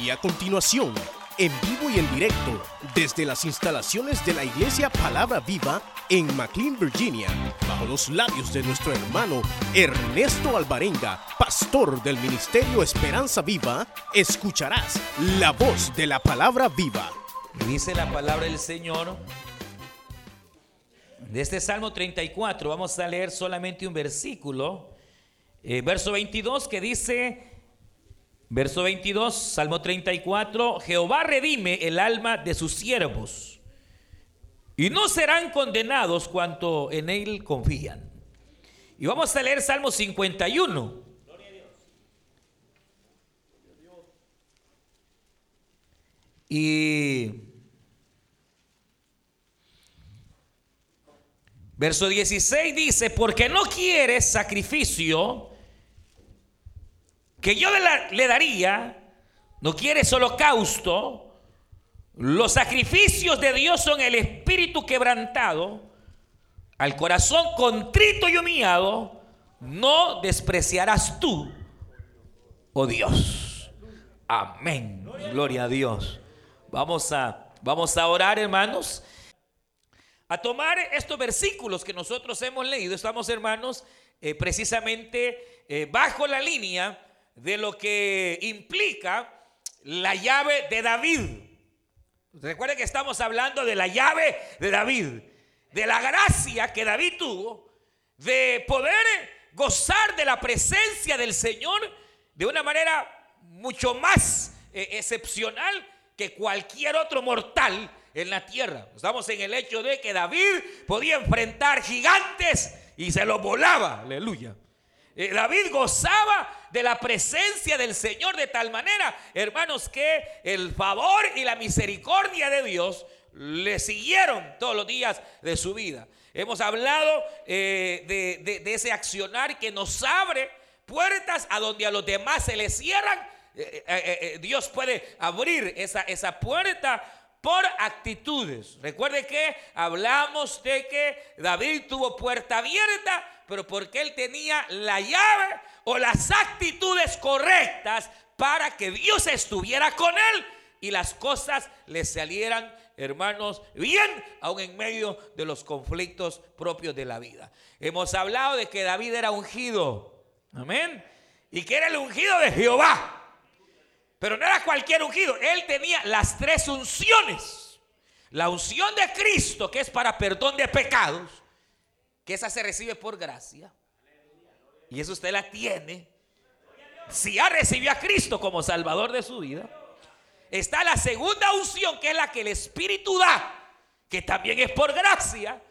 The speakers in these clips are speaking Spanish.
Y a continuación, en vivo y en directo, desde las instalaciones de la Iglesia Palabra Viva en McLean, Virginia, bajo los labios de nuestro hermano Ernesto Alvarenga, pastor del Ministerio Esperanza Viva, escucharás la voz de la Palabra Viva. Dice la palabra del Señor. De este Salmo 34 vamos a leer solamente un versículo, eh, verso 22 que dice, verso 22, Salmo 34, Jehová redime el alma de sus siervos y no serán condenados cuanto en él confían. Y vamos a leer Salmo 51. Y verso 16 dice, porque no quieres sacrificio que yo le, daría, no quieres holocausto, los sacrificios de Dios son el espíritu quebrantado, al corazón contrito y humillado, no despreciarás tú, oh Dios. Amén. Gloria a Dios. Vamos a, vamos a orar, hermanos. A tomar estos versículos que nosotros hemos leído, estamos, hermanos, eh, precisamente eh, bajo la línea de lo que implica la llave de David. Recuerden que estamos hablando de la llave de David, de la gracia que David tuvo de poder gozar de la presencia del Señor de una manera mucho más eh, excepcional que cualquier otro mortal en la tierra. Estamos en el hecho de que David podía enfrentar gigantes y se los volaba. Aleluya. Eh, David gozaba de la presencia del Señor de tal manera, hermanos, que el favor y la misericordia de Dios le siguieron todos los días de su vida. Hemos hablado eh, de, ese accionar que nos abre puertas a donde a los demás se les cierran. Eh, Dios puede abrir esa, esa puerta por actitudes. Recuerde que hablamos de que David tuvo puerta abierta pero porque él tenía la llave o las actitudes correctas para que Dios estuviera con él y las cosas le salieran, hermanos, bien, aún en medio de los conflictos propios de la vida. Hemos hablado de que David era ungido, amén, y que era el ungido de Jehová. Pero no era cualquier ungido, él tenía las tres unciones. La unción de Cristo, que es para perdón de pecados que esa se recibe por gracia. Y eso usted la tiene. Si ya recibió a Cristo como Salvador de su vida, está la segunda unción, que es la que el Espíritu da, que también es por gracia,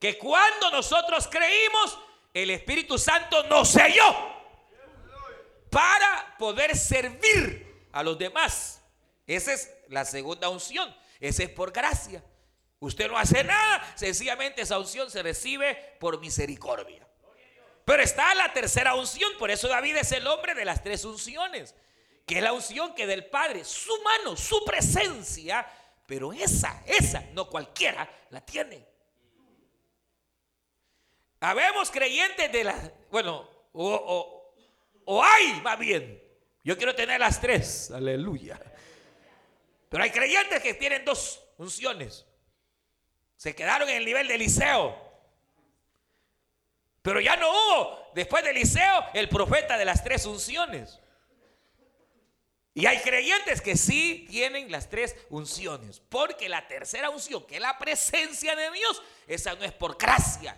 que cuando nosotros creímos, el Espíritu Santo nos selló para poder servir a los demás. Esa es la segunda unción. Esa es por gracia. Usted no hace nada, sencillamente esa unción se recibe por misericordia. Pero está la tercera unción, por eso David es el hombre de las tres unciones, que es la unción que del Padre, su mano, su presencia, pero esa, esa, no cualquiera la tiene. Habemos creyentes de las, bueno, o, o hay, va bien. Yo quiero tener las tres, aleluya. Pero hay creyentes que tienen dos unciones. Se quedaron en el nivel de Eliseo. Pero ya no hubo, después de Eliseo, el profeta de las tres unciones. Y hay creyentes que sí tienen las tres unciones. Porque la tercera unción, que es la presencia de Dios, esa no es por gracia.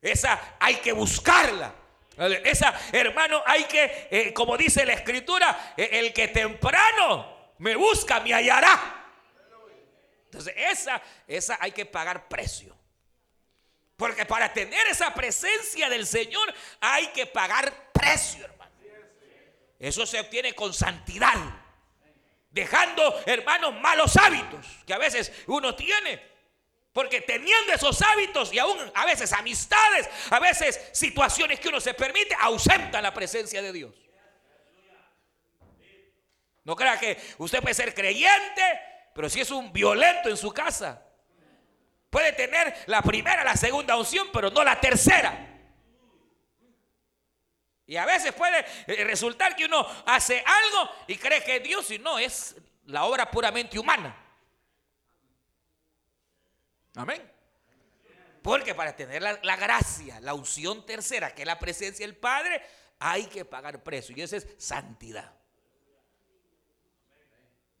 Esa hay que buscarla. Esa, hermano, hay que, eh, como dice la escritura, eh, el que temprano me busca, me hallará. Entonces, esa, esa hay que pagar precio. Porque para tener esa presencia del Señor hay que pagar precio, hermano. Eso se obtiene con santidad. Dejando, hermanos, malos hábitos que a veces uno tiene. Porque teniendo esos hábitos y aún a veces amistades, a veces situaciones que uno se permite, ausentan la presencia de Dios. No crea que usted puede ser creyente, pero si es un violento en su casa, puede tener la primera, la segunda unción, pero no la tercera. Y a veces puede eh, resultar que uno hace algo y cree que Dios y no, es la obra puramente humana. Amén. Porque para tener la, gracia, la unción tercera, que es la presencia del Padre, hay que pagar precio. Y eso es santidad.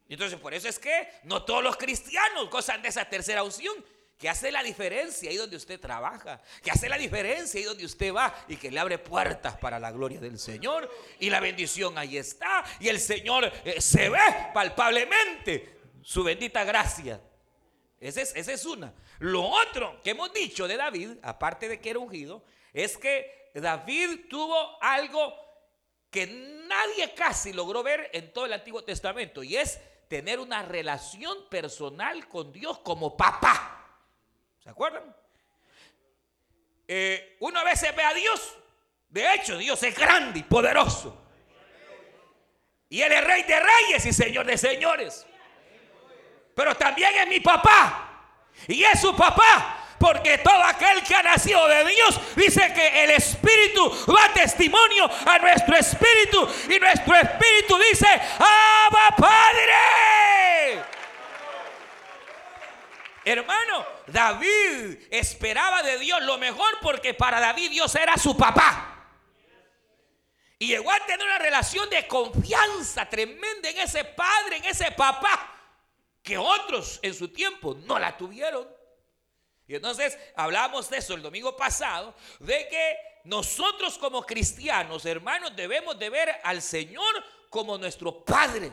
Entonces, por eso es que no todos los cristianos gozan de esa tercera unción, que hace la diferencia ahí donde usted trabaja, que hace la diferencia ahí donde usted va y que le abre puertas para la gloria del Señor. Y la bendición ahí está. Y el Señor eh, se ve palpablemente su bendita gracia. Esa es, una. Lo otro que hemos dicho de David, aparte de que era ungido, es que David tuvo algo que nadie casi logró ver en todo el Antiguo Testamento y es tener una relación personal con Dios como papá. ¿Se acuerdan? Eh, uno a veces ve a Dios, de hecho Dios es grande y poderoso. Y Él es rey de reyes y señor de señores. Pero también es mi papá. Y es su papá. Porque todo aquel que ha nacido de Dios dice que el Espíritu da testimonio a nuestro Espíritu. Y nuestro Espíritu dice, ¡Abba Padre! Hermano, David esperaba de Dios lo mejor porque para David Dios era su papá. Y llegó a tener una relación de confianza tremenda en ese padre, en ese papá, que otros en su tiempo no la tuvieron. Y entonces hablamos de eso el domingo pasado, de que nosotros como cristianos, hermanos, debemos de ver al Señor como nuestro Padre.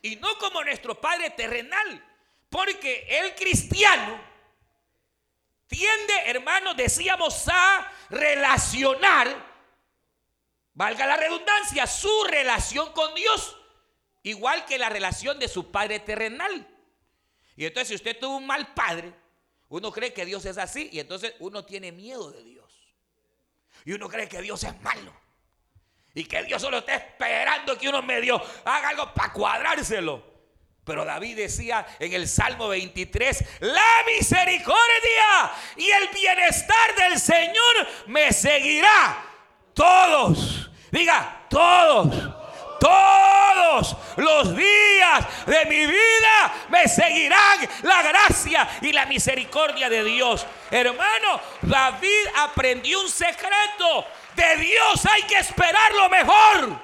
Y no como nuestro Padre terrenal. Porque el cristiano tiende, hermanos, decíamos, a relacionar, valga la redundancia, su relación con Dios, igual que la relación de su Padre terrenal. Y entonces si usted tuvo un mal padre, uno cree que Dios es así y entonces uno tiene miedo de Dios. Y uno cree que Dios es malo. Y que Dios solo está esperando que uno medio haga algo para cuadrárselo. Pero David decía en el Salmo 23, la misericordia y el bienestar del Señor me seguirá todos. Diga, todos todos los días de mi vida me seguirán la gracia y la misericordia de Dios. Hermano, David aprendió un secreto. De Dios hay que esperar lo mejor.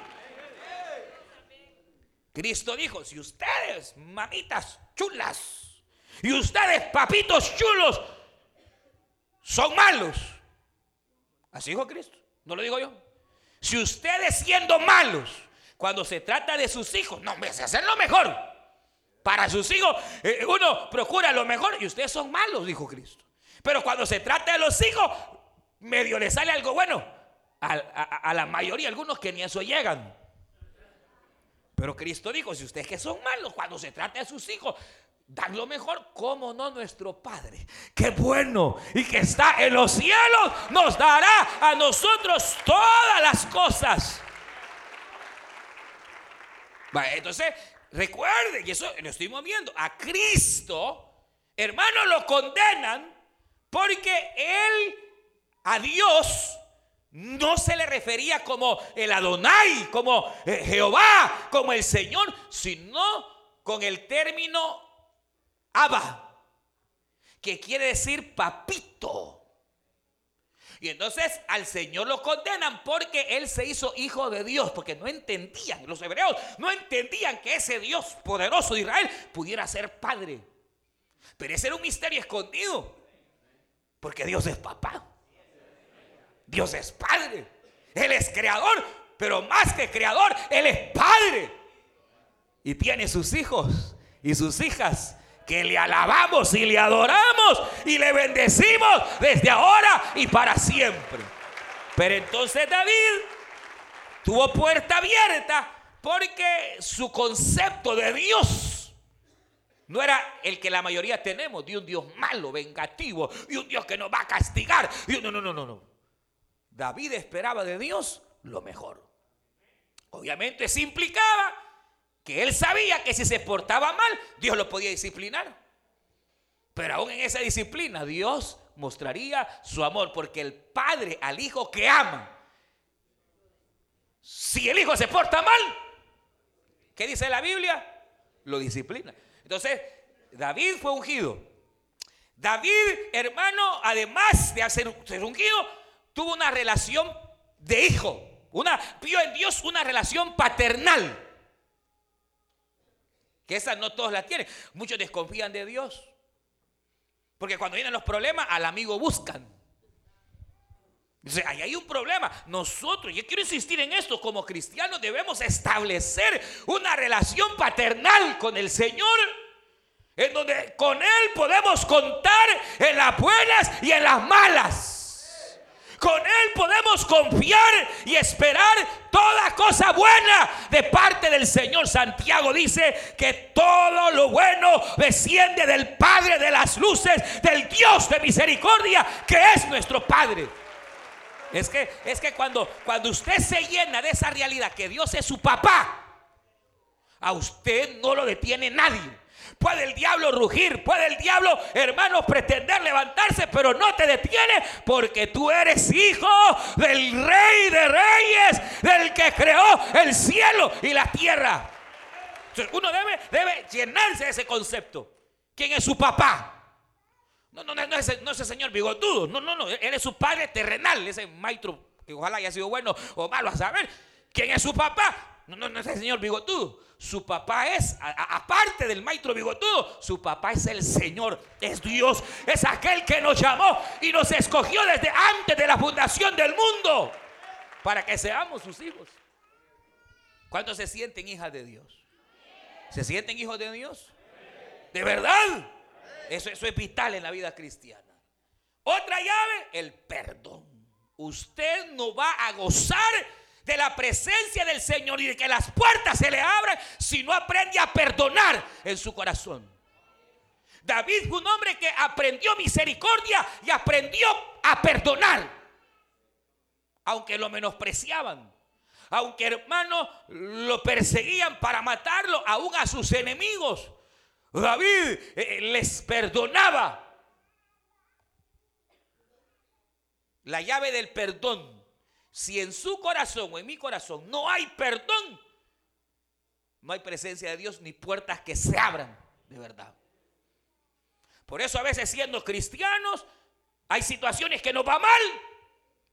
Cristo dijo, si ustedes, mamitas chulas, y ustedes, papitos chulos, son malos. Así dijo Cristo, no lo digo yo. Si ustedes siendo malos, cuando se trata de sus hijos, no, me hace hacer lo mejor. Para sus hijos, eh, uno procura lo mejor y ustedes son malos, dijo Cristo. Pero cuando se trata de los hijos, medio le sale algo bueno. A, la mayoría, algunos que ni eso llegan. Pero Cristo dijo, si ustedes que son malos, cuando se trata de sus hijos, dan lo mejor, como no nuestro Padre, que bueno y que está en los cielos, nos dará a nosotros todas las cosas entonces, recuerden, y eso lo estoy moviendo, a Cristo, hermanos, lo condenan porque él a Dios no se le refería como el Adonai, como eh, Jehová, como el Señor, sino con el término Abba, que quiere decir papito. Y entonces al Señor lo condenan porque Él se hizo hijo de Dios, porque no entendían, los hebreos no entendían que ese Dios poderoso de Israel pudiera ser padre. Pero ese era un misterio escondido, porque Dios es papá, Dios es padre, Él es creador, pero más que creador, Él es padre. Y tiene sus hijos y sus hijas que le alabamos y le adoramos y le bendecimos desde ahora y para siempre. Pero entonces David tuvo puerta abierta porque su concepto de Dios no era el que la mayoría tenemos, de un Dios malo, vengativo, y un Dios que nos va a castigar. no, no, no, no, no. David esperaba de Dios lo mejor. Obviamente se implicaba que él sabía que si se portaba mal, Dios lo podía disciplinar. Pero aún en esa disciplina, Dios mostraría su amor, porque el padre al hijo que ama, si el hijo se porta mal, ¿qué dice la Biblia? lo disciplina. Entonces, David fue ungido. David, hermano, además de ser ungido, tuvo una relación de hijo. Una, vio en Dios una relación paternal. Que esa no todos la tienen. Muchos desconfían de Dios. Porque cuando vienen los problemas, al amigo buscan. Dice, ahí hay un problema. Nosotros, yo quiero insistir en esto, como cristianos debemos establecer una relación paternal con el Señor. En donde con Él podemos contar en las buenas y en las malas. Con Él podemos confiar y esperar toda cosa buena de parte del Señor. Santiago dice que todo lo bueno desciende del Padre de las luces, del Dios de misericordia, que es nuestro Padre. Es que, es que cuando, cuando usted se llena de esa realidad que Dios es su papá, a usted no lo detiene nadie. Puede el diablo rugir, puede el diablo, hermano, pretender levantarse, pero no te detiene porque tú eres hijo del rey de reyes, del que creó el cielo y la tierra. uno debe, debe llenarse de ese concepto. ¿Quién es su papá? No, no, no, no, ese, no ese señor bigotudo. No, no, no. Él es su padre terrenal. Ese maestro que ojalá haya sido bueno o malo a saber. ¿Quién es su papá? No, no, no es el señor bigotudo. Su papá es, aparte del maestro bigotudo, su papá es el Señor, es Dios, es aquel que nos llamó y nos escogió desde antes de la fundación del mundo para que seamos sus hijos. ¿Cuántos se sienten hijas de Dios? ¿Se sienten hijos de Dios? ¿De verdad? Eso, eso es vital en la vida cristiana. Otra llave, el perdón. Usted no va a gozar de la presencia del Señor y de que las puertas se le abran si no aprende a perdonar en su corazón. David fue un hombre que aprendió misericordia y aprendió a perdonar. Aunque lo menospreciaban. Aunque hermanos lo perseguían para matarlo, aún a sus enemigos. David eh, les perdonaba. La llave del perdón si en su corazón o en mi corazón no hay perdón, no hay presencia de Dios ni puertas que se abran de verdad. Por eso a veces siendo cristianos hay situaciones que nos va mal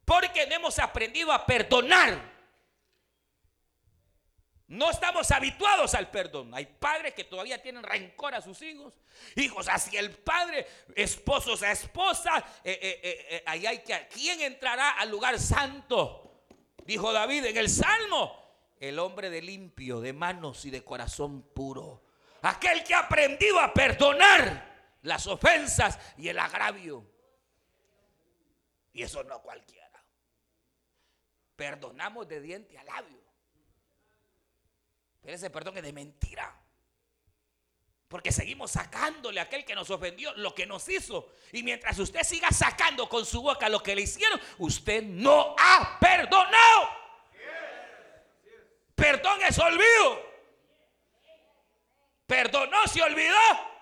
porque no hemos aprendido a perdonar. No estamos habituados al perdón. Hay padres que todavía tienen rencor a sus hijos. Hijos hacia el padre, esposos a esposa. Eh, eh, eh, ahí hay que. ¿Quién entrará al lugar santo? Dijo David en el Salmo. El hombre de limpio, de manos y de corazón puro. Aquel que ha aprendido a perdonar las ofensas y el agravio. Y eso no cualquiera. Perdonamos de diente a labio. Ese perdón es de mentira. Porque seguimos sacándole a aquel que nos ofendió lo que nos hizo. Y mientras usted siga sacando con su boca lo que le hicieron, usted no ha perdonado. Perdón es olvido. Perdonó, se olvidó.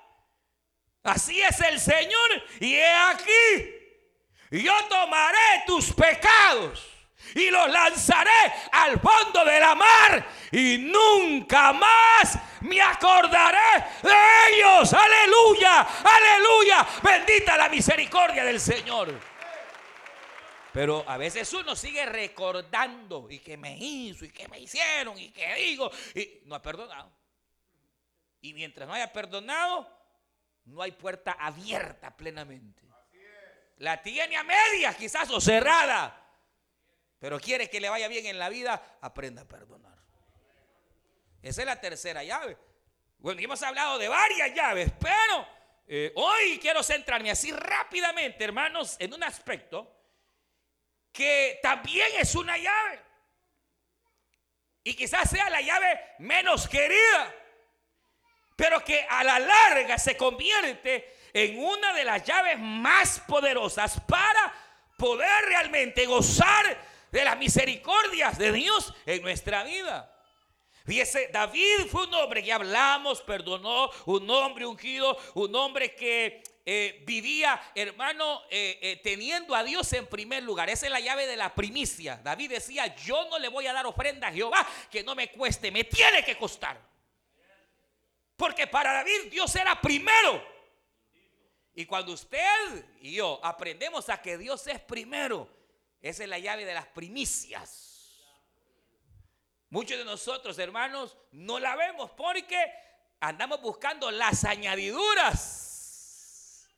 Así es el Señor. Y he aquí, yo tomaré tus pecados y los lanzaré al fondo de la mar y nunca más me acordaré de ellos. Aleluya, aleluya. Bendita la misericordia del Señor. Pero a veces uno sigue recordando y que me hizo y que me hicieron y que digo y no ha perdonado. Y mientras no haya perdonado, no hay puerta abierta plenamente. La tiene a medias quizás o cerrada pero quiere que le vaya bien en la vida, aprenda a perdonar. Esa es la tercera llave. Bueno, hemos hablado de varias llaves, pero eh, hoy quiero centrarme así rápidamente, hermanos, en un aspecto que también es una llave. Y quizás sea la llave menos querida, pero que a la larga se convierte en una de las llaves más poderosas para poder realmente gozar de las misericordias de Dios en nuestra vida. Fíjese, David fue un hombre que hablamos, perdonó, un hombre ungido, un hombre que eh, vivía, hermano, eh, eh, teniendo a Dios en primer lugar. Esa es la llave de la primicia. David decía, yo no le voy a dar ofrenda a Jehová que no me cueste, me tiene que costar. Porque para David Dios era primero. Y cuando usted y yo aprendemos a que Dios es primero, esa es la llave de las primicias. Muchos de nosotros, hermanos, no la vemos porque andamos buscando las añadiduras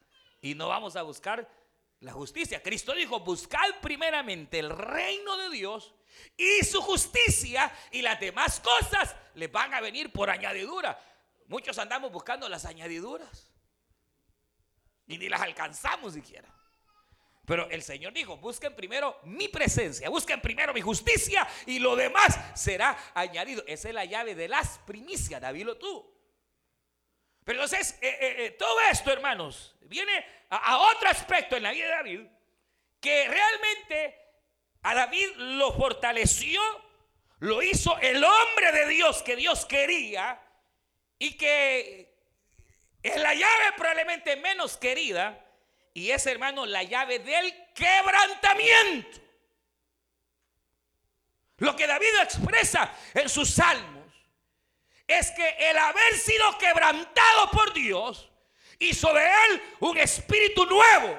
y no vamos a buscar la justicia. Cristo dijo, buscad primeramente el reino de Dios y su justicia y las demás cosas le van a venir por añadidura. Muchos andamos buscando las añadiduras y ni las alcanzamos siquiera. Pero el Señor dijo, busquen primero mi presencia, busquen primero mi justicia y lo demás será añadido. Esa es la llave de las primicias, David lo tuvo. Pero entonces, eh, eh, eh, todo esto, hermanos, viene a, a otro aspecto en la vida de David, que realmente a David lo fortaleció, lo hizo el hombre de Dios que Dios quería y que es la llave probablemente menos querida y es, hermano, la llave del quebrantamiento. Lo que David expresa en sus salmos es que el haber sido quebrantado por Dios hizo de él un espíritu nuevo.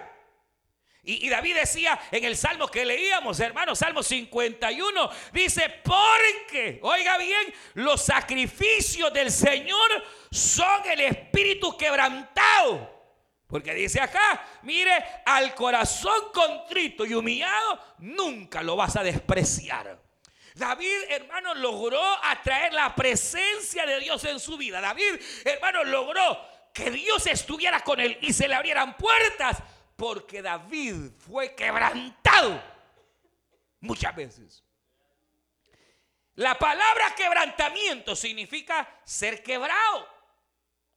Y, David decía en el salmo que leíamos, hermano, Salmo 51, dice, porque, oiga bien, los sacrificios del Señor son el espíritu quebrantado. Porque dice acá, mire, al corazón contrito y humillado, nunca lo vas a despreciar. David, hermano, logró atraer la presencia de Dios en su vida. David, hermano, logró que Dios estuviera con él y se le abrieran puertas porque David fue quebrantado muchas veces. La palabra quebrantamiento significa ser quebrado,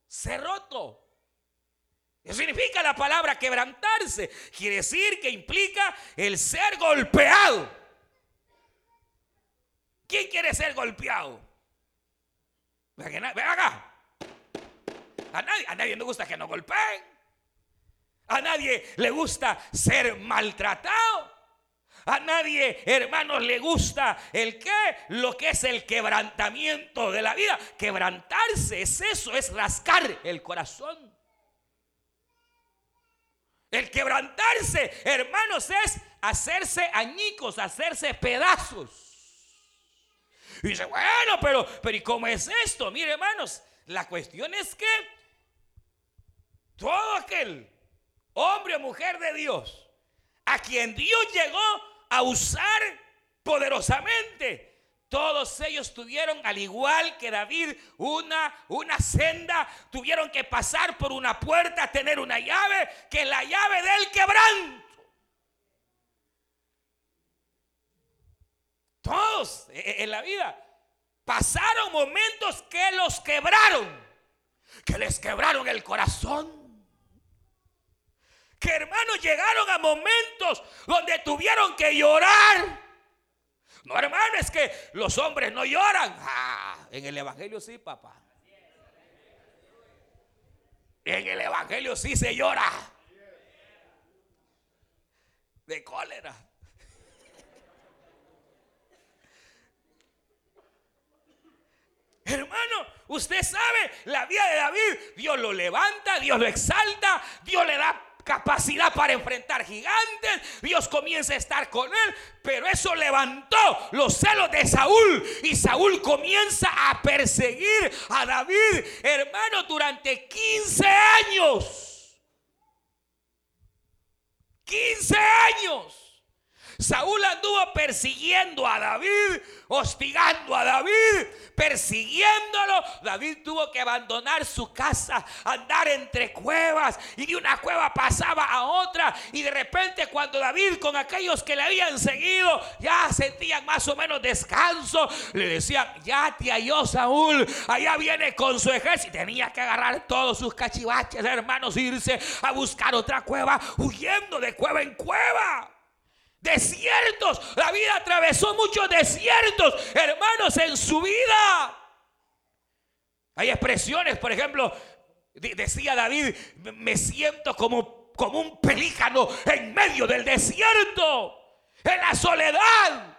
ser roto. Eso significa la palabra quebrantarse. Quiere decir que implica el ser golpeado. ¿Quién quiere ser golpeado? Ven acá. A nadie, a nadie le gusta que nos golpeen. A nadie le gusta ser maltratado. A nadie, hermanos, le gusta el qué, lo que es el quebrantamiento de la vida. Quebrantarse es eso, es rascar el corazón. El quebrantarse, hermanos, es hacerse añicos, hacerse pedazos. Y dice, bueno, pero, pero ¿y cómo es esto? Mire, hermanos, la cuestión es que todo aquel hombre o mujer de Dios, a quien Dios llegó a usar poderosamente, todos ellos tuvieron, al igual que David, una, una senda, tuvieron que pasar por una puerta, tener una llave, que es la llave del quebranto. Todos e, e, en la vida pasaron momentos que los quebraron, que les quebraron el corazón que hermanos llegaron a momentos donde tuvieron que llorar. No, hermano, es que los hombres no lloran. En el Evangelio sí, papá. En el Evangelio sí se llora. De cólera. Hermano, usted sabe la vida de David. Dios lo levanta, Dios lo exalta, Dios le da capacidad para enfrentar gigantes. Dios comienza a estar con él, pero eso levantó los celos de Saúl y Saúl comienza a perseguir a David, hermano, durante 15 años. 15 años. Saúl anduvo persiguiendo a David, hostigando a David, persiguiéndolo. David tuvo que abandonar su casa, andar entre cuevas y de una cueva pasaba a otra. Y de repente cuando David con aquellos que le habían seguido ya sentían más o menos descanso, le decían, ya te halló Saúl, allá viene con su ejército. Tenía que agarrar todos sus cachivaches, hermanos, irse a buscar otra cueva, huyendo de cueva en cueva. Desiertos. La vida atravesó muchos desiertos, hermanos, en su vida. Hay expresiones, por ejemplo, decía David, me siento como, como un pelícano en medio del desierto, en la soledad.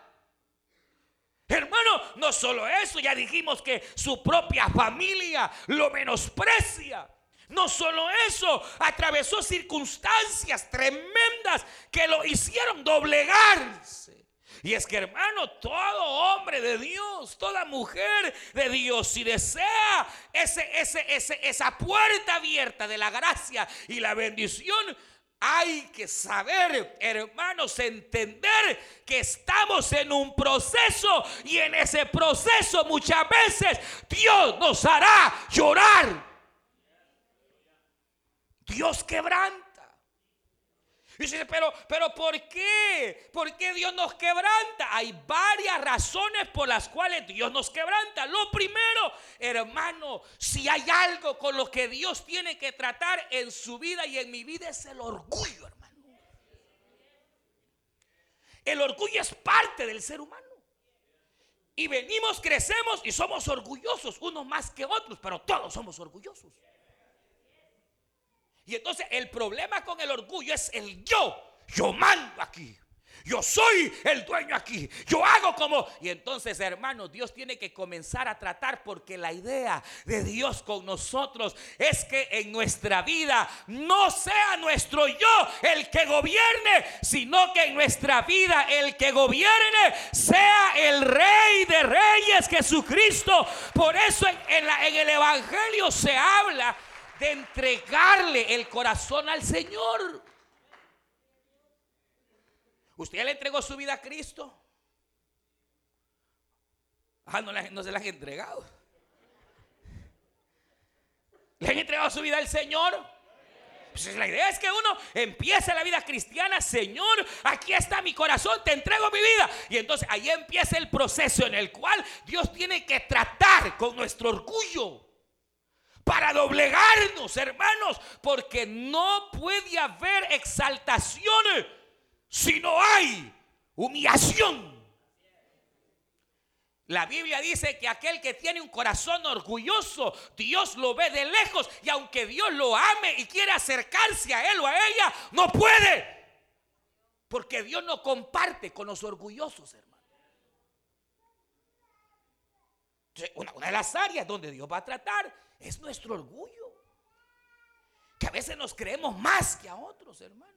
Hermano, no solo eso, ya dijimos que su propia familia lo menosprecia. No solo eso, atravesó circunstancias tremendas que lo hicieron doblegarse. Y es que hermano, todo hombre de Dios, toda mujer de Dios, si desea ese, ese, esa puerta abierta de la gracia y la bendición, hay que saber, hermanos, entender que estamos en un proceso y en ese proceso muchas veces Dios nos hará llorar. Dios quebranta. Dice, pero, pero ¿por qué? ¿Por qué Dios nos quebranta? Hay varias razones por las cuales Dios nos quebranta. Lo primero, hermano, si hay algo con lo que Dios tiene que tratar en su vida y en mi vida es el orgullo, hermano. El orgullo es parte del ser humano. Y venimos, crecemos y somos orgullosos, unos más que otros, pero todos somos orgullosos. Y entonces el problema con el orgullo es el yo. Yo mando aquí. Yo soy el dueño aquí. Yo hago como... Y entonces, hermanos, Dios tiene que comenzar a tratar porque la idea de Dios con nosotros es que en nuestra vida no sea nuestro yo el que gobierne, sino que en nuestra vida el que gobierne sea el rey de reyes, Jesucristo. Por eso en, en el Evangelio se habla de entregarle el corazón al Señor. ¿Usted le entregó su vida a Cristo? Ah, no, no se la han entregado. ¿Le han entregado su vida al Señor? Pues la idea es que uno empiece la vida cristiana, Señor, aquí está mi corazón, te entrego mi vida. Y entonces ahí empieza el proceso en el cual Dios tiene que tratar con nuestro orgullo para doblegarnos, hermanos, porque no puede haber exaltación si no hay humillación. La Biblia dice que aquel que tiene un corazón orgulloso, Dios lo ve de lejos y aunque Dios lo ame y quiere acercarse a él o a ella, no puede. Porque Dios no comparte con los orgullosos, hermanos. Una, una de las áreas donde Dios va a tratar es nuestro orgullo. Que a veces nos creemos más que a otros, hermanos.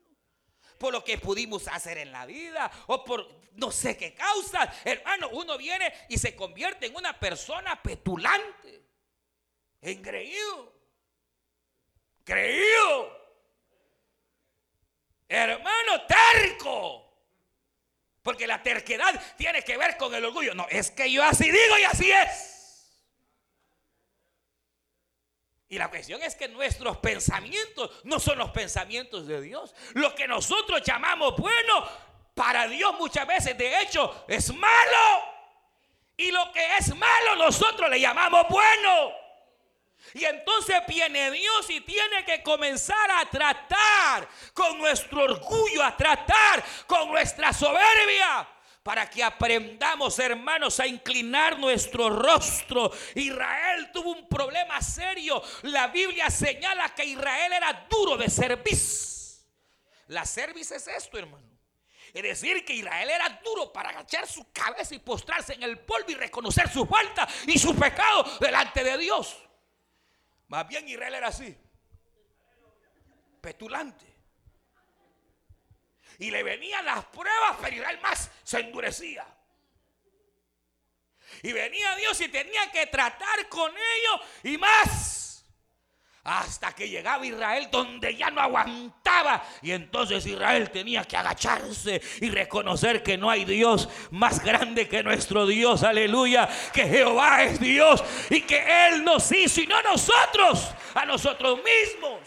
Por lo que pudimos hacer en la vida o por no sé qué causa. Hermano, uno viene y se convierte en una persona petulante, engreído, creído. Hermano, terco. Porque la terquedad tiene que ver con el orgullo. No, es que yo así digo y así es. Y la cuestión es que nuestros pensamientos no son los pensamientos de Dios. Lo que nosotros llamamos bueno, para Dios muchas veces de hecho es malo. Y lo que es malo nosotros le llamamos bueno. Y entonces viene Dios y tiene que comenzar a tratar con nuestro orgullo, a tratar con nuestra soberbia para que aprendamos, hermanos, a inclinar nuestro rostro. Israel tuvo un problema serio. La Biblia señala que Israel era duro de cerviz. La cerviz es esto, hermano. Es decir, que Israel era duro para agachar su cabeza y postrarse en el polvo y reconocer su falta y su pecado delante de Dios. Más bien Israel era así, petulante y le venían las pruebas, pero Israel más se endurecía. Y venía Dios y tenía que tratar con ellos y más. Hasta que llegaba Israel donde ya no aguantaba. Y entonces Israel tenía que agacharse y reconocer que no hay Dios más grande que nuestro Dios. Aleluya. Que Jehová es Dios y que Él nos hizo y no nosotros, a nosotros mismos.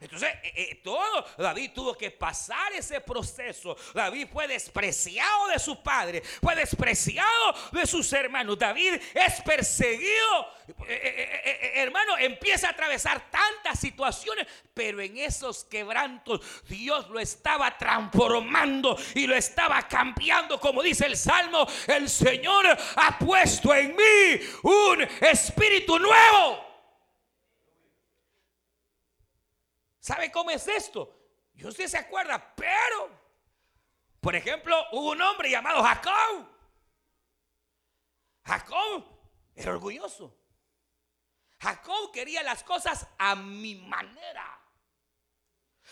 Entonces, eh, eh, todo David tuvo que pasar ese proceso. David fue despreciado de su padre, fue despreciado de sus hermanos. David es perseguido. Eh, hermano, empieza a atravesar tantas situaciones, pero en esos quebrantos Dios lo estaba transformando y lo estaba cambiando. Como dice el Salmo, el Señor ha puesto en mí un espíritu nuevo. ¿Sabe cómo es esto? Yo usted se acuerda, pero, por ejemplo, hubo un hombre llamado Jacob. Jacob era orgulloso. Jacob quería las cosas a mi manera.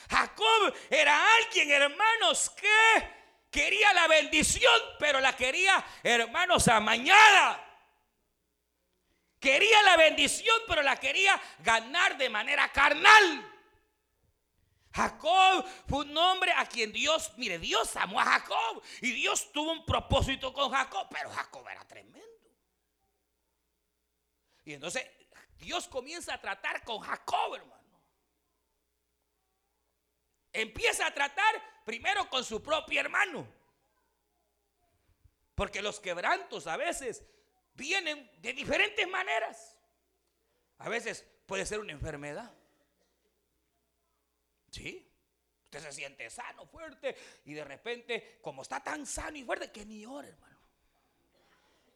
Jacob era alguien, hermanos, que quería la bendición, pero la quería, hermanos, amañada. Quería la bendición, pero la quería ganar de manera carnal. Jacob fue un hombre a quien Dios, mire, Dios amó a Jacob y Dios tuvo un propósito con Jacob, pero Jacob era tremendo. Y entonces Dios comienza a tratar con Jacob, hermano. Empieza a tratar primero con su propio hermano. Porque los quebrantos a veces vienen de diferentes maneras. A veces puede ser una enfermedad. ¿Sí? Usted se siente sano, fuerte, y de repente, como está tan sano y fuerte, que ni ora, hermano.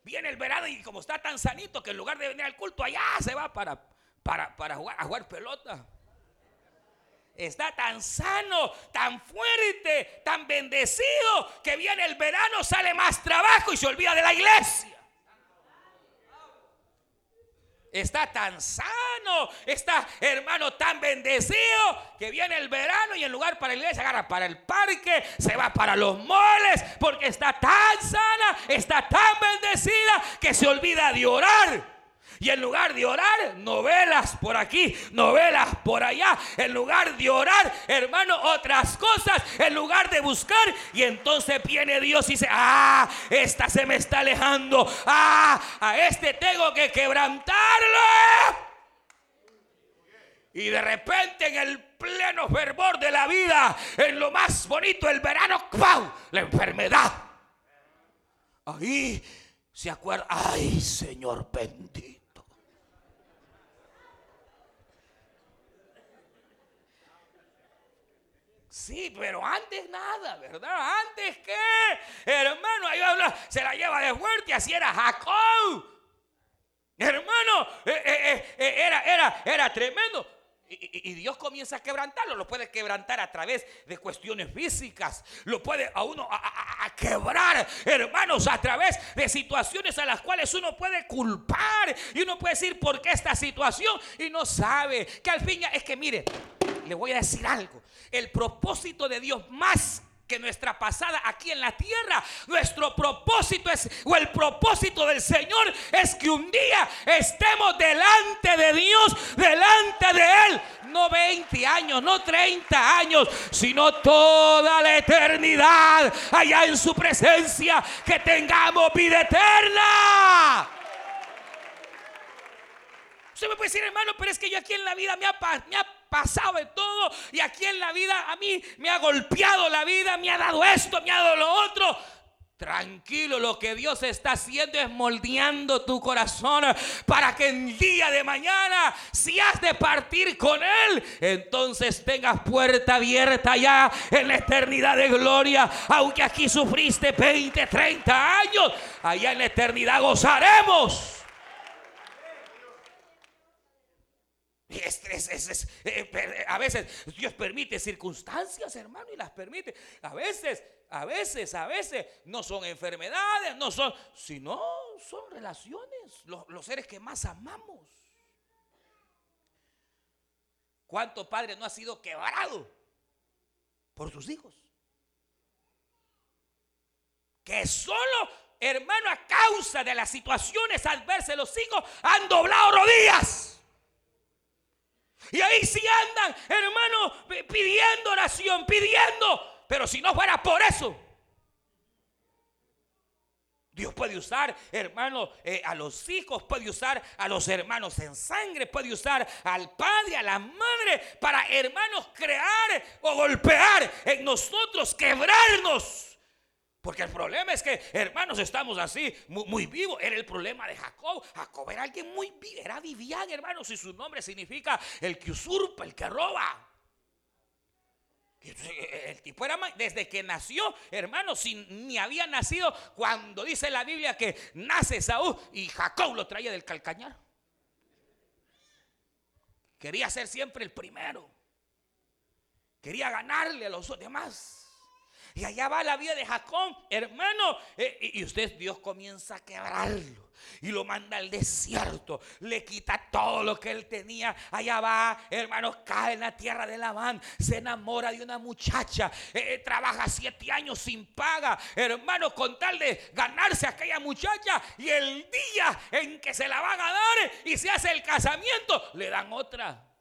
Viene el verano y como está tan sanito, que en lugar de venir al culto, allá se va para, para, para a jugar pelota. Está tan sano, tan fuerte, tan bendecido, que viene el verano, sale más trabajo y se olvida de la iglesia está tan sano, está hermano tan bendecido que viene el verano y en lugar para la iglesia agarra para el parque, se va para los moles porque está tan sana, está tan bendecida que se olvida de orar. Y en lugar de orar, novelas por aquí, novelas por allá. En lugar de orar, hermano, otras cosas. En lugar de buscar. Y entonces viene Dios y dice, ah, esta se me está alejando. Ah, a este tengo que quebrantarlo. Y de repente en el pleno fervor de la vida, en lo más bonito del verano, ¡pau! La enfermedad. Ahí se acuerda, ay Señor bendito. Sí, pero antes nada, ¿verdad? Antes que, hermano, ahí habla, se la lleva de fuerte, así era Jacob. Hermano, eh, eh, eh, era, era, era tremendo. Y, Dios comienza a quebrantarlo, lo puede quebrantar a través de cuestiones físicas, lo puede a uno a, quebrar, hermanos, a través de situaciones a las cuales uno puede culpar y uno puede decir por qué esta situación y no sabe que al fin es que mire, le voy a decir algo. El propósito de Dios más que nuestra pasada aquí en la tierra. Nuestro propósito es, o el propósito del Señor es que un día estemos delante de Dios, delante de Él. No 20 años, no 30 años, sino toda la eternidad allá en su presencia. Que tengamos vida eterna. Usted me puede decir, hermano, pero es que yo aquí en la vida me ha, me ha pasado de todo y aquí en la vida a mí me ha golpeado la vida, me ha dado esto, me ha dado lo otro. Tranquilo, lo que Dios está haciendo es moldeando tu corazón para que el día de mañana, si has de partir con Él, entonces tengas puerta abierta ya en la eternidad de gloria. Aunque aquí sufriste 20, 30 años, allá en la eternidad gozaremos. Eh, a veces Dios permite circunstancias, hermano, y las permite. A veces, a veces, a veces no son enfermedades, no son, sino son relaciones, los, seres que más amamos. ¿Cuánto padre no ha sido quebrado por sus hijos? Que solo, hermano, a causa de las situaciones adversas, los hijos han doblado rodillas. Y ahí sí andan, hermano, pidiendo oración, pidiendo. Pero si no fuera por eso, Dios puede usar, hermano, eh, a los hijos, puede usar a los hermanos en sangre, puede usar al padre, a la madre, para hermanos crear o golpear en nosotros, quebrarnos. Porque el problema es que, hermanos, estamos así, muy, vivos. Era el problema de Jacob. Jacob era alguien muy vivo, era Vivian, hermanos, y su nombre significa el que usurpa, el que roba. El tipo era desde que nació, hermanos, ni había nacido cuando dice la Biblia que nace Saúl y Jacob lo traía del calcañar. Quería ser siempre el primero. Quería ganarle a los demás. Y allá va la vida de Jacob, hermano. Eh, y usted, Dios comienza a quebrarlo. Y lo manda al desierto. Le quita todo lo que él tenía. Allá va, hermano, cae en la tierra de Labán. Se enamora de una muchacha. Eh, eh, trabaja siete años sin paga. Hermano, con tal de ganarse a aquella muchacha. Y el día en que se la va a ganar y se hace el casamiento, le dan otra.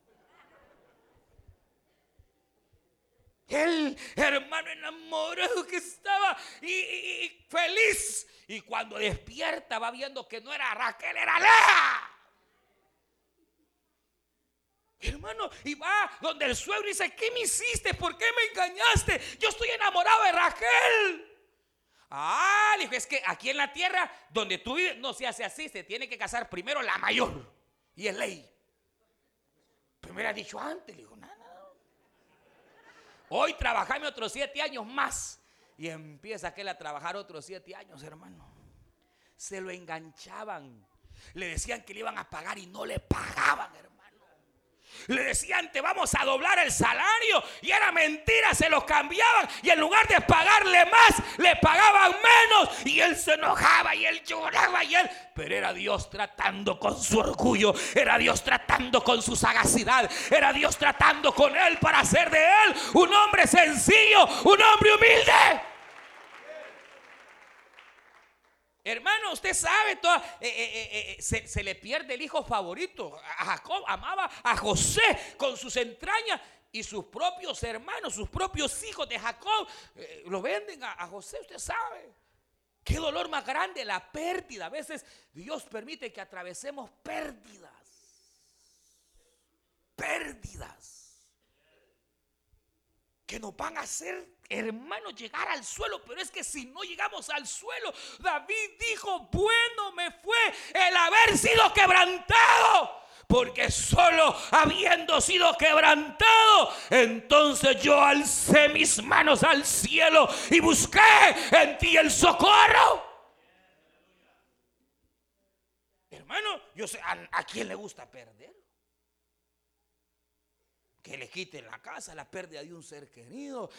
El hermano enamorado que estaba y, feliz. Y cuando despierta va viendo que no era Raquel, era Lea. Hermano, y va donde el suegro dice, ¿qué me hiciste? ¿Por qué me engañaste? Yo estoy enamorado de Raquel. Ah, dijo, es que aquí en la tierra donde tú vives no se hace así, se tiene que casar primero la mayor. Y es ley. Me ha dicho antes, le. Hoy trabajame otros siete años más. Y empieza aquel a trabajar otros siete años, hermano. Se lo enganchaban. Le decían que le iban a pagar y no le pagaban, hermano. Le decían, te vamos a doblar el salario. Y era mentira, se los cambiaban. Y en lugar de pagarle más, le pagaban menos. Y él se enojaba y él lloraba y él... Pero era Dios tratando con su orgullo. Era Dios tratando con su sagacidad. Era Dios tratando con él para hacer de él un hombre sencillo, un hombre humilde. Hermano, usted sabe, eh, eh, eh, se, le pierde el hijo favorito. A Jacob amaba a José con sus entrañas y sus propios hermanos, sus propios hijos de Jacob, lo venden a, a José, usted sabe. Qué dolor más grande la pérdida. A veces Dios permite que atravesemos pérdidas. Pérdidas que nos van a hacer, hermanos, llegar al suelo. Pero es que si no llegamos al suelo, David dijo, bueno me fue el haber sido quebrantado. Porque solo habiendo sido quebrantado, entonces yo alcé mis manos al cielo y busqué en ti el socorro. Hermano, yo sé, ¿a, a quién le gusta perder? Que le quiten la casa, la pérdida de un ser querido.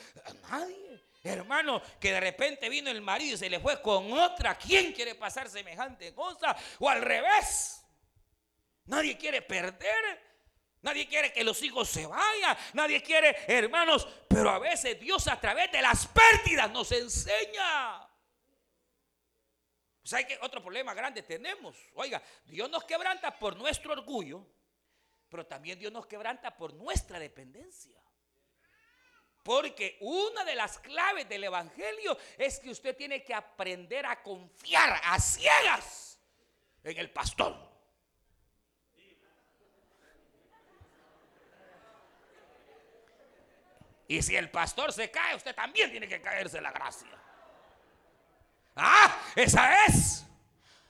Nadie. Hermano, que de repente vino el marido y se le fue con otra. ¿Quién quiere pasar semejante cosa? O al revés. Nadie quiere perder. Nadie quiere que los hijos se vayan. Nadie quiere, hermanos. Pero a veces Dios a través de las pérdidas nos enseña. ¿Sabe qué otro problema grande tenemos? Oiga, Dios nos quebranta por nuestro orgullo pero también Dios nos quebranta por nuestra dependencia. Porque una de las claves del Evangelio es que usted tiene que aprender a confiar a ciegas en el pastor. Y si el pastor se cae, usted también tiene que caerse la gracia. Ah, esa es.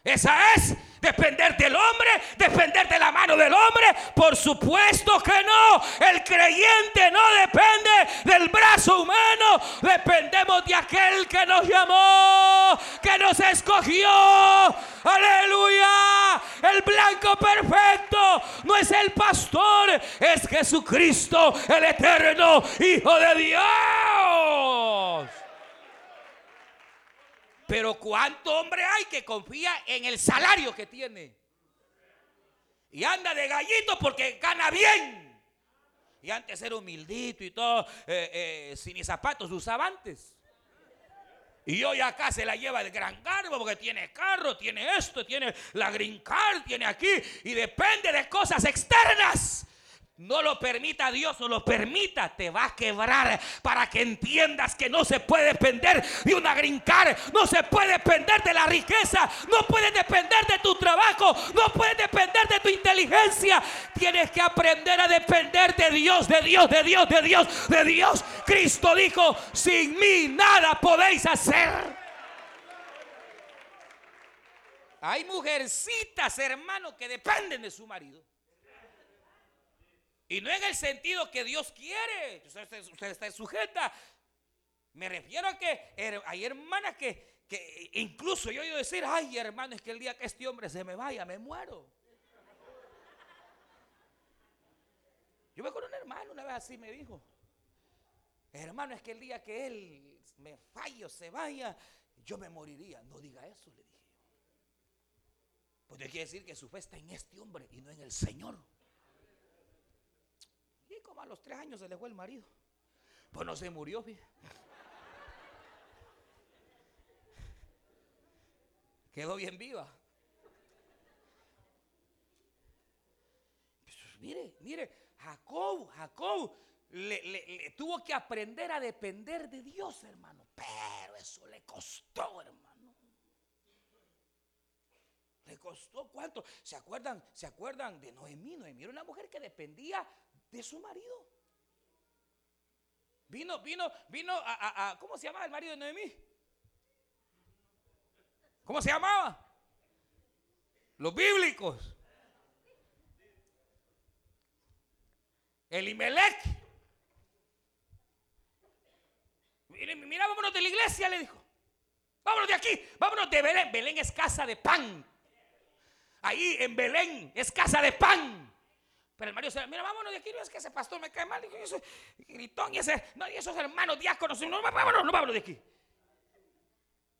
Esa es depender del hombre, depender de la mano del hombre. Por supuesto que no. El creyente no depende del brazo humano. Dependemos de aquel que nos llamó, que nos escogió. Aleluya. El blanco perfecto no es el pastor, es Jesucristo, el eterno Hijo de Dios. Pero ¿cuánto hombre hay que confía en el salario que tiene? Y anda de gallito porque gana bien. Y antes era humildito y todo, eh, eh, sin zapatos usaba antes. Y hoy acá se la lleva el gran garbo porque tiene carro, tiene esto, tiene la green tiene aquí. Y depende de cosas externas no lo permita Dios o lo permita, te va a quebrar para que entiendas que no se puede depender de una grincar, no se puede depender de la riqueza, no puede depender de tu trabajo, no puede depender de tu inteligencia. Tienes que aprender a depender de Dios, de Dios, de Dios, de Dios, de Dios. Cristo dijo, sin mí nada podéis hacer. Hay mujercitas, hermano, que dependen de su marido. Y no en el sentido que Dios quiere. Usted, está sujeta. Me refiero a que hay hermanas que, incluso yo he oído decir, ay hermano, es que el día que este hombre se me vaya, me muero. Yo me acuerdo un hermano una vez así me dijo. Hermano, es que el día que él me falle o se vaya, yo me moriría. No diga eso, le dije. Pues quiere decir que su fe está en este hombre y no en el Señor. Y como a los tres años se le fue el marido. Pues no se murió, Quedó bien viva. Pues, mire, mire, Jacob, Jacob le, tuvo que aprender a depender de Dios, hermano. Pero eso le costó, hermano. Le costó cuánto. ¿Se acuerdan? ¿Se acuerdan de Noemí? Noemí era una mujer que dependía de su marido. Vino, vino, vino a, ¿cómo se llamaba el marido de Noemí? ¿Cómo se llamaba? Los bíblicos. Elimelech. Mira, vámonos de la iglesia, le dijo. Vámonos de aquí, vámonos de Belén. Belén es casa de pan. Ahí en Belén es casa de pan. Pero el marido se mira, vámonos de aquí, no es que ese pastor me cae mal. Y ese gritón y, ese, esos hermanos diáconos, no, vámonos, no vámonos de aquí.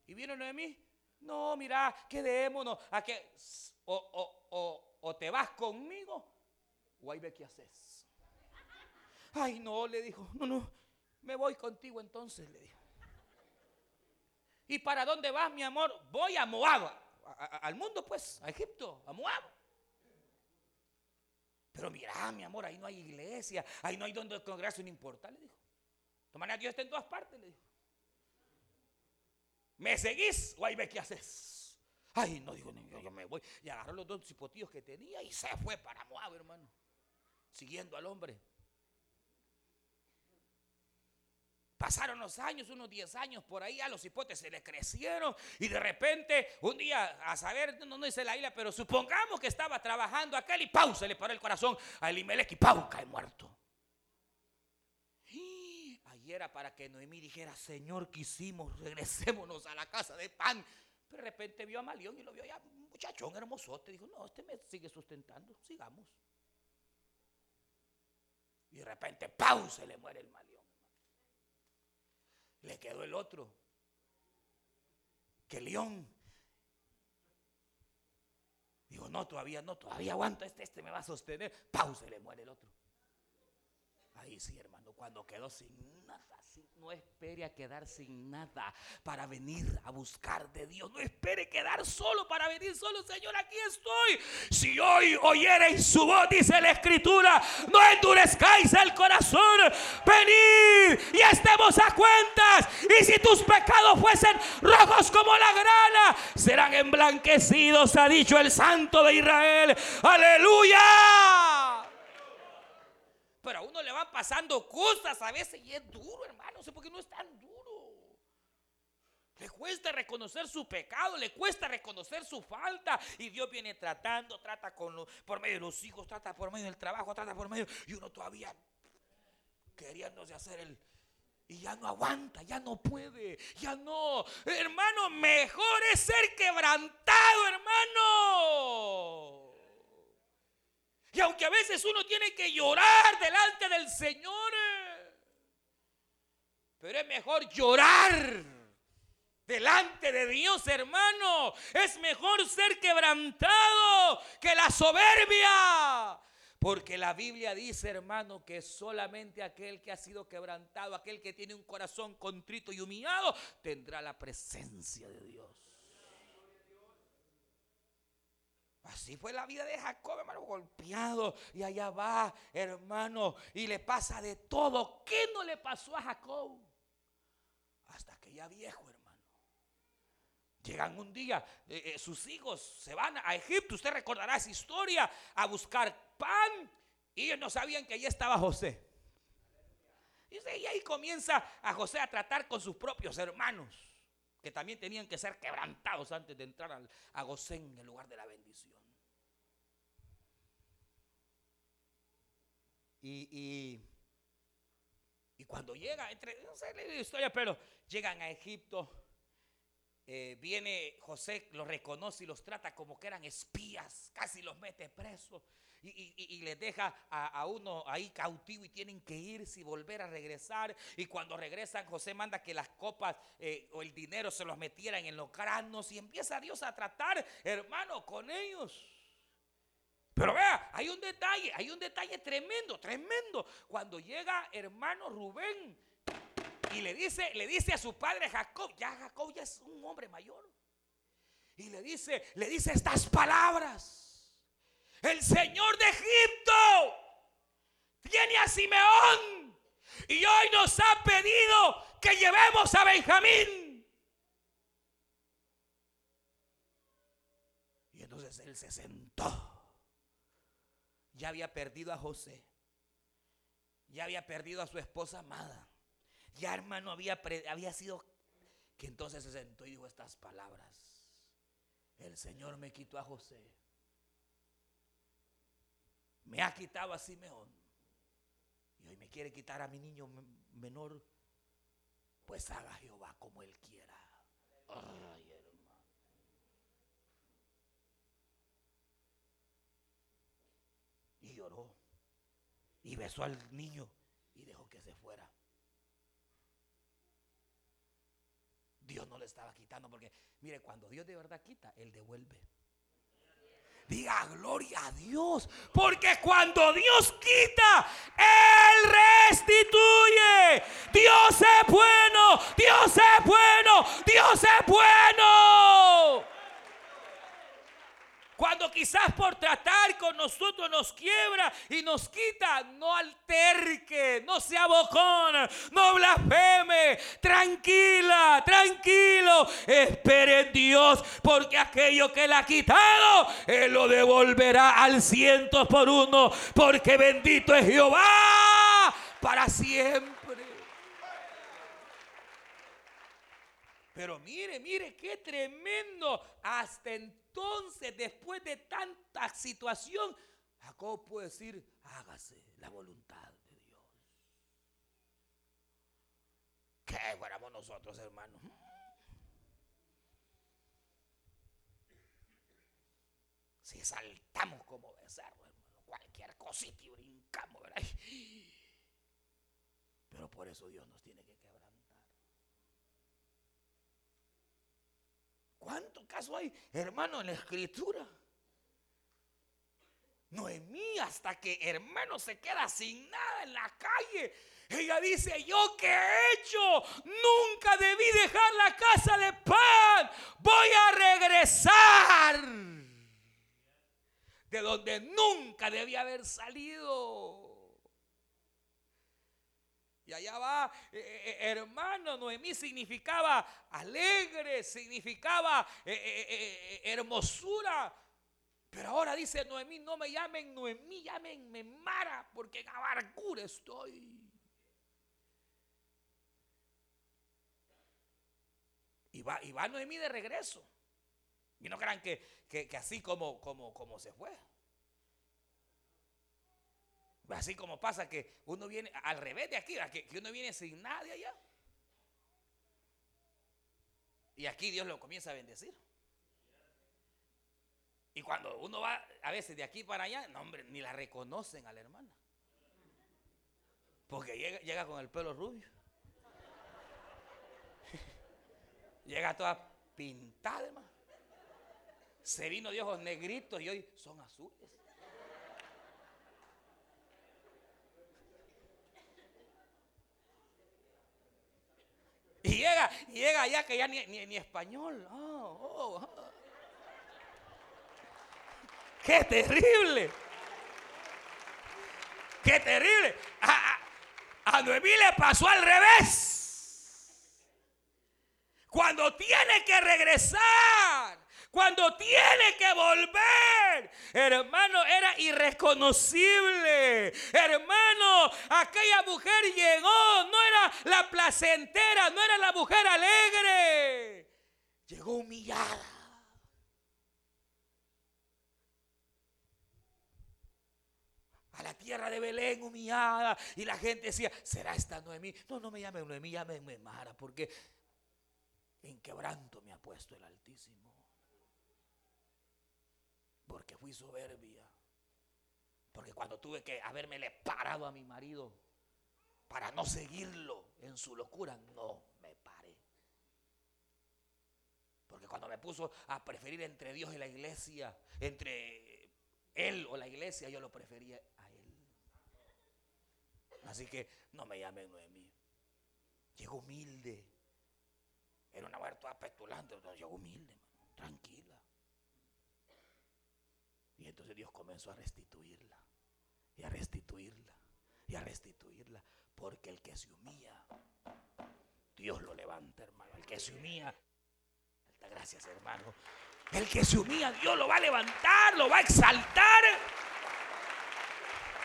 Y vino Noemí, no, mira, quedémonos, a que, o, o, o, o te vas conmigo, o ahí ve qué haces. Ay, no, le dijo, no, no, me voy contigo entonces, le dijo. ¿Y para dónde vas, mi amor? Voy a Moab, al mundo pues, a Egipto, a Moab. Pero mira, mi amor, ahí no hay iglesia, ahí no hay donde congregarse, no importa, le dijo. De manera Dios está en todas partes, le dijo. ¿Me seguís o ahí ve qué haces? Ay, no digo, yo me voy. Y agarró los dos cipotillos que tenía y se fue para Moab, hermano. Siguiendo al hombre. Pasaron los años, unos 10 años por ahí, a los hipotes se le crecieron y de repente un día, a saber, no, no dice la isla, pero supongamos que estaba trabajando aquel y ¡pau! se le paró el corazón a Elimelech y ¡pau! cae muerto. Y ahí era para que Noemí dijera, Señor, quisimos, regresémonos a la casa de pan. Pero de repente vio a Malión y lo vio ya, muchachón hermosote. Dijo, no, este me sigue sustentando, sigamos. Y de repente, ¡pau! se le muere el Malión. Le quedó el otro. Que León. Digo, no, todavía no, todavía aguanta este, este me va a sostener. Pausa, le muere el otro. Ahí sí, hermano, cuando quedó sin nada, no espere a quedar sin nada para venir a buscar de Dios. No espere quedar solo para venir solo, Señor, aquí estoy. Si hoy oyereis su voz, dice la Escritura, no endurezcáis el corazón. Venid y estemos a cuentas. Y si tus pecados fuesen rojos como la grana, serán emblanquecidos, ha dicho el Santo de Israel. Aleluya. Pero a uno le van pasando cosas a veces y es duro, hermano. No sé por no es tan duro. Le cuesta reconocer su pecado, le cuesta reconocer su falta. Y Dios viene tratando, trata con por medio de los hijos, trata por medio del trabajo, trata por medio. Y uno todavía queriéndose hacer el. Y ya no aguanta, ya no puede, ya no. Hermano, mejor es ser quebrantado, hermano. Y aunque a veces uno tiene que llorar delante del Señor, pero es mejor llorar delante de Dios, hermano. Es mejor ser quebrantado que la soberbia. Porque la Biblia dice, hermano, que solamente aquel que ha sido quebrantado, aquel que tiene un corazón contrito y humillado, tendrá la presencia de Dios. Así fue la vida de Jacob, hermano, golpeado. Y allá va, hermano, y le pasa de todo. ¿Qué no le pasó a Jacob? Hasta que ya viejo, hermano. Llegan un día, eh, eh, sus hijos se van a Egipto. Usted recordará esa historia, a buscar pan. Y ellos no sabían que allí estaba José. Y ahí comienza a José a tratar con sus propios hermanos que también tenían que ser quebrantados antes de entrar al, a Gosén en el lugar de la bendición. Y, y, cuando llega, entre, no sé la historia, pero llegan a Egipto eh, viene José, los reconoce y los trata como que eran espías, casi los mete presos y, les deja a, uno ahí cautivo y tienen que irse y volver a regresar. Y cuando regresan, José manda que las copas eh, o el dinero se los metieran en los cranos y empieza Dios a tratar, hermano, con ellos. Pero vea, hay un detalle, hay un detalle tremendo, tremendo. Cuando llega hermano Rubén y le dice, le dice a su padre Jacob, ya Jacob ya es un hombre mayor. Y le dice, le dice estas palabras. El Señor de Egipto tiene a Simeón y hoy nos ha pedido que llevemos a Benjamín. Y entonces él se sentó. Ya había perdido a José. Ya había perdido a su esposa amada. Ya hermano había, había sido que entonces se sentó y dijo estas palabras. El Señor me quitó a José me ha quitado a Simeón y hoy me quiere quitar a mi niño menor, pues haga Jehová como él quiera. Ay, hermano. Y lloró y besó al niño y dejó que se fuera. Dios no le estaba quitando porque, mire, cuando Dios de verdad quita, Él devuelve. Diga gloria a Dios. Porque cuando Dios quita, Él restituye. Dios es bueno. Dios es bueno. Dios es bueno. Cuando quizás por tratar con nosotros nos quiebra y nos quita, no alterque, no sea bocón, no blasfeme, tranquila, tranquilo, espere en Dios, porque aquello que le ha quitado, Él lo devolverá al ciento por uno, porque bendito es Jehová para siempre. Pero mire, mire, qué tremendo. Hasta entonces, después de tanta situación, Jacob puede decir, hágase la voluntad de Dios. ¿Qué fuéramos nosotros, hermanos? Si saltamos como becerro, hermano, cualquier cosita y brincamos, ¿verdad? Pero por eso Dios nos tiene que ¿Cuánto caso hay, hermano, en la escritura? Noemí, hasta que hermano se queda sin nada en la calle. Ella dice, yo que he hecho, nunca debí dejar la casa de pan. Voy a regresar de donde nunca debía haber salido. Y allá va, eh, eh, eh, hermano, Noemí significaba alegre, significaba hermosura. Pero ahora dice Noemí, no me llamen Noemí, llamenme Mara, porque en amargura estoy. Y va, y va Noemí de regreso. Y no crean que, que, así como, como, como se fue. Así como pasa que uno viene al revés de aquí, que, uno viene sin nadie allá. Y aquí Dios lo comienza a bendecir. Y cuando uno va a veces de aquí para allá, no hombre, ni la reconocen a la hermana. Porque llega, con el pelo rubio. llega toda pintada, hermano. Se vino de ojos negritos y hoy son azules. Llega, llega allá que ya ni, español. Oh, oh, oh. ¡Qué terrible! ¡Qué terrible! A, a Noemí le pasó al revés. Cuando tiene que regresar cuando tiene que volver. Hermano, era irreconocible. Hermano, aquella mujer llegó, no era la placentera, no era la mujer alegre. Llegó humillada. a la tierra de Belén humillada. Y la gente decía, ¿será esta Noemí? No, no me llamen Noemí, llámenme Mara, porque En quebranto me ha puesto el Altísimo. Porque fui soberbia. Porque cuando tuve que haberme parado a mi marido para no seguirlo en su locura, no me paré. Porque cuando me puso a preferir entre Dios y la iglesia, entre él o la iglesia, yo lo prefería a él. Así que no me llamen Noemí. Llegó humilde. Era una mujer toda petulante, llegó humilde, tranquila. Y entonces Dios comenzó a restituirla, y a restituirla, y a restituirla. Porque el que se humilla, Dios lo levanta, hermano. El que se humilla, gracias, hermano. El que se humilla, Dios lo va a levantar, lo va a exaltar.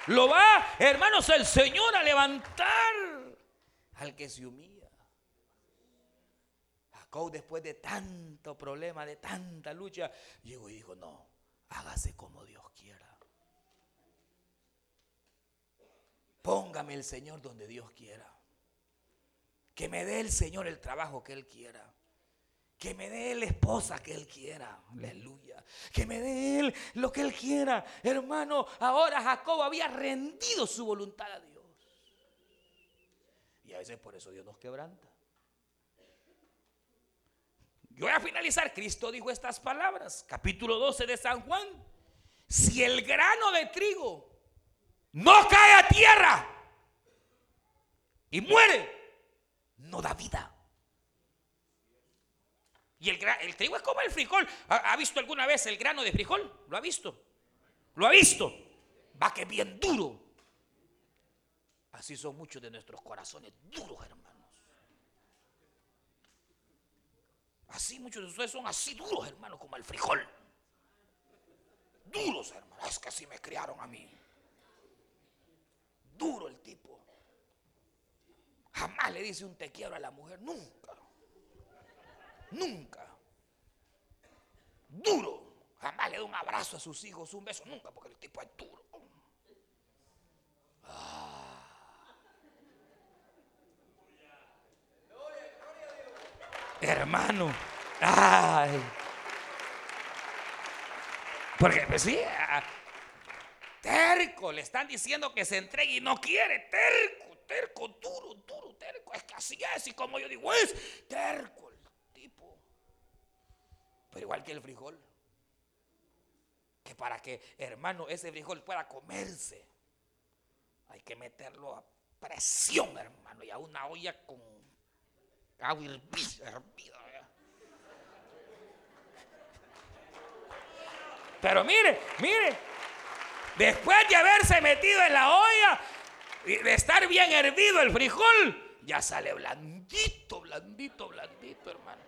Lo va, hermanos, el Señor a levantar al que se humilla. Jacob, después de tanto problema, de tanta lucha, llegó y dijo: No, hágase como Dios quiera. Póngame el Señor donde Dios quiera. Que me dé el Señor el trabajo que Él quiera. Que me dé la esposa que Él quiera. Aleluya. Que me dé Él lo que Él quiera. Hermano, ahora Jacob había rendido su voluntad a Dios. Y a veces por eso Dios nos quebranta. Yo voy a finalizar. Cristo dijo estas palabras. Capítulo 12 de San Juan. Si el grano de trigo no cae a tierra y muere, no da vida. Y el, trigo es como el frijol. ¿Ha, visto alguna vez el grano de frijol? ¿Lo ha visto? ¿Lo ha visto? Va que bien duro. Así son muchos de nuestros corazones duros, hermanos. Así muchos de ustedes son así duros, hermanos, como el frijol. Duros, hermanos. Es que así me criaron a mí. Duro el tipo. Jamás le dice un te quiero a la mujer, nunca. Nunca. Duro. Jamás le da un abrazo a sus hijos, un beso, nunca, porque el tipo es duro. Ah. Hermano. Ay. Porque, pues sí, Terco, le están diciendo que se entregue y no quiere. Terco, terco, duro, duro, terco. Es que así es. Y como yo digo, es terco el tipo. Pero igual que el frijol. Que para que, hermano, ese frijol pueda comerse, hay que meterlo a presión, hermano, y a una olla con agua hervida. Pero mire, mire, Después de haberse metido en la olla y de estar bien hervido el frijol, ya sale blandito, blandito, blandito, hermano.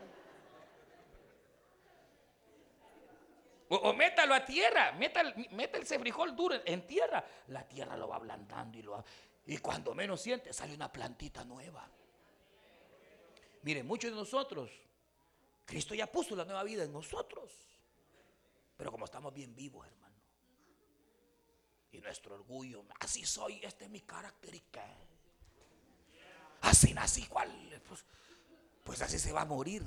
O, métalo a tierra, métalo, ese frijol duro en tierra. La tierra lo va ablandando y lo y cuando menos siente sale una plantita nueva. Miren, muchos de nosotros, Cristo ya puso la nueva vida en nosotros. Pero como estamos bien vivos, hermano y nuestro orgullo. Así soy, este es mi carácter y qué. Así nací, ¿cuál? Pues, pues así se va a morir.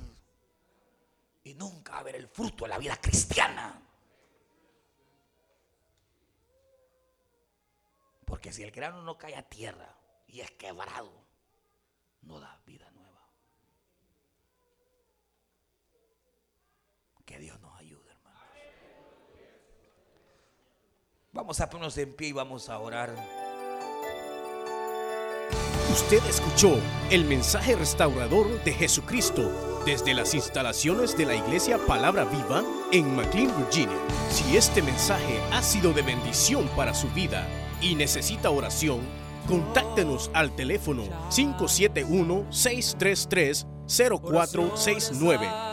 Y nunca va a ver el fruto de la vida cristiana. Porque si el grano no cae a tierra y es quebrado, no da vida nueva. Que Dios nos Vamos a ponernos en pie y vamos a orar. Usted escuchó el mensaje restaurador de Jesucristo desde las instalaciones de la iglesia Palabra Viva en McLean, Virginia. Si este mensaje ha sido de bendición para su vida y necesita oración, contáctenos al teléfono 571-633-0469.